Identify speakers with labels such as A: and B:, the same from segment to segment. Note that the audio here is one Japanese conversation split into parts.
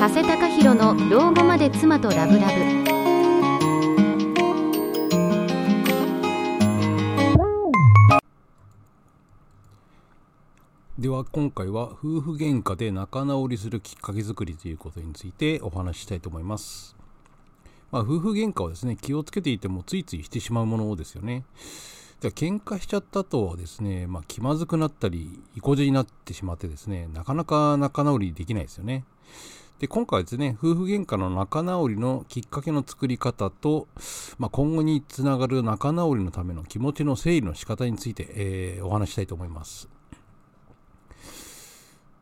A: 加瀬隆弘の老後まで妻とラブラブ
B: では今回は夫婦喧嘩で仲直りするきっかけ作りということについてお話ししたいと思います。まあ、夫婦喧嘩はですね気をつけていてもついついしてしまうものですよね。では喧嘩しちゃったとはですね、まあ、気まずくなったり意固地になってしまってですねなかなか仲直りできないですよね。で今回はですね夫婦喧嘩の仲直りのきっかけの作り方と、まあ、今後につながる仲直りのための気持ちの整理の仕方について、えー、お話したいと思います。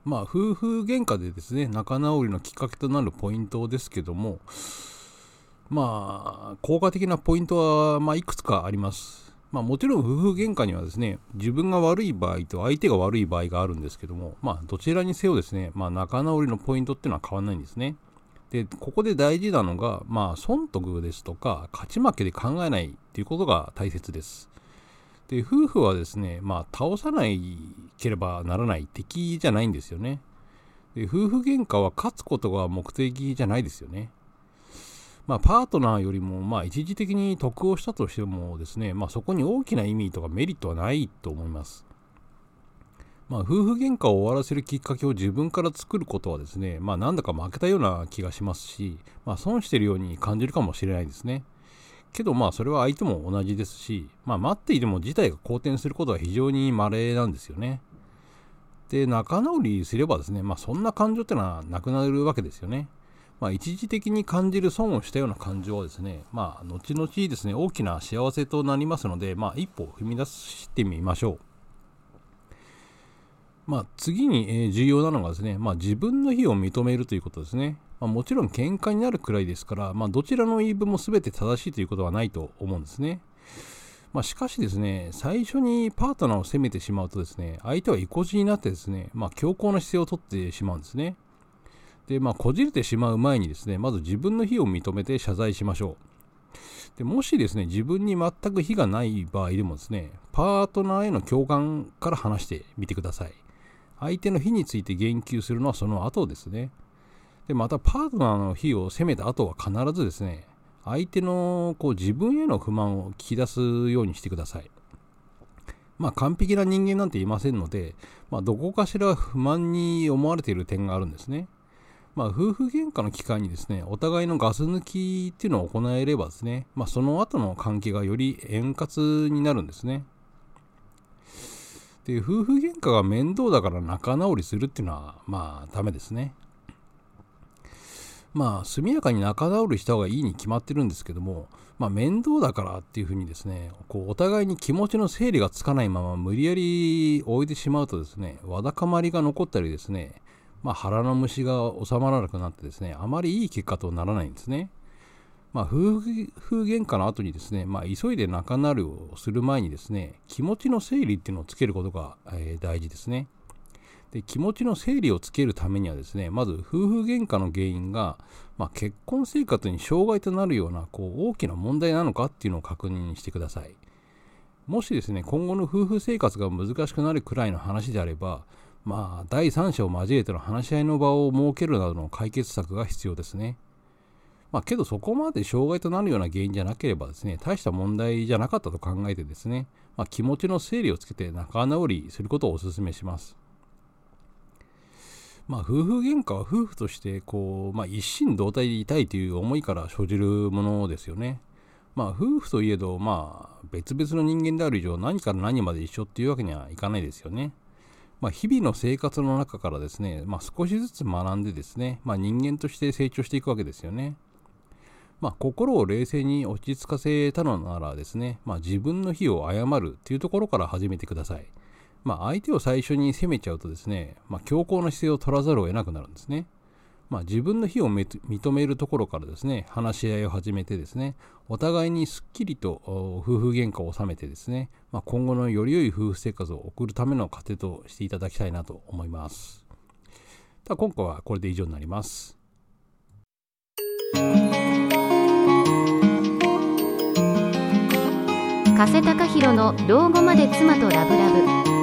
B: まあ、夫婦喧嘩でですね、仲直りのきっかけとなるポイントですけども、まあ、効果的なポイントは、まあ、いくつかあります。まあ、もちろん夫婦喧嘩にはですね、自分が悪い場合と相手が悪い場合があるんですけども、まあ、どちらにせよですね、まあ、仲直りのポイントっていうのは変わらないんですね。で、ここで大事なのが、まあ、損得ですとか、勝ち負けで考えないっていうことが大切です。で夫婦はですね、まあ、倒さないければならない敵じゃないんですよねで夫婦喧嘩は勝つことが目的じゃないですよねまあ、パートナーよりも、まあ、一時的に得をしたとしてもですね、まあ、そこに大きな意味とかメリットはないと思います。まあ、夫婦喧嘩を終わらせるきっかけを自分から作ることはですね、まあ、なんだか負けたような気がしますし、まあ、損してるように感じるかもしれないですね。けどまあそれは相手も同じですし、まあ、待っていても事態が好転することは非常に稀なんですよね。で仲直りすればですね、まあ、そんな感情ってのはなくなるわけですよね。まあ、一時的に感じる損をしたような感情はですね、まあ、後々ですね、大きな幸せとなりますので、まあ、一歩踏み出してみましょう。まあ、次に重要なのがですね、まあ、自分の非を認めるということですね。まあ、もちろん喧嘩になるくらいですから、まあ、どちらの言い分も全て正しいということはないと思うんですね。まあ、しかしですね、最初にパートナーを責めてしまうとですね、相手は意固地になってですね、まあ、強硬な姿勢をとってしまうんですね。で、まあ、こじれてしまう前にですね、まず自分の非を認めて謝罪しましょう。でもしですね、自分に全く非がない場合でもですね、パートナーへの共感から話してみてください。相手の非について言及するのはその後ですね。でまたパートナーの非を責めた後は必ずですね相手のこう自分への不満を聞き出すようにしてくださいまあ完璧な人間なんていませんので、まあ、どこかしら不満に思われている点があるんですねまあ、夫婦喧嘩の期間にですね、お互いのガス抜きっていうのを行えればですね、まあ、その後の関係がより円滑になるんですね。で、夫婦喧嘩が面倒だから仲直りするっていうのは、まあ、ダメですね。まあ速やかに仲直りした方がいいに決まってるんですけども、まあ、面倒だからっていうふうにですねこうお互いに気持ちの整理がつかないまま無理やり置いてしまうとですねわだかまりが残ったりですね、まあ、腹の虫が収まらなくなってですねあまりいい結果とならないんですね。まあ、夫婦喧嘩の後にですね、まあ、急いで仲直りをする前にですね気持ちの整理っていうのをつけることが、えー、大事ですね。で気持ちの整理をつけるためにはですねまず夫婦喧嘩の原因が、まあ、結婚生活に障害となるようなこう大きな問題なのかっていうのを確認してくださいもしですね今後の夫婦生活が難しくなるくらいの話であればまあ第三者を交えての話し合いの場を設けるなどの解決策が必要ですねまあ、けどそこまで障害となるような原因じゃなければですね、大した問題じゃなかったと考えてですね、まあ、気持ちの整理をつけて仲直りすることをお勧めします。まあ、夫婦喧嘩は夫婦としてこう、まあ、一心同体でいたいという思いから生じるものですよね。まあ、夫婦といえど、まあ、別々の人間である以上何から何まで一緒っていうわけにはいかないですよね。まあ、日々の生活の中からですね、まあ、少しずつ学んでですね、まあ、人間として成長していくわけですよね。まあ、心を冷静に落ち着かせたのならですね、まあ、自分の非を謝るというところから始めてください。まあ、相手を最初に攻めちゃうとですね、まあ、強硬な姿勢を取らざるを得なくなるんですね。まあ、自分の非を認めるところからですね、話し合いを始めてですね、お互いにすっきりと夫婦喧嘩を収めてですね、まあ、今後のより良い夫婦生活を送るための糧としていただきたいなと思います。では今回はこれで以上になります。
A: 加瀬隆弘の老後まで妻とラブラブ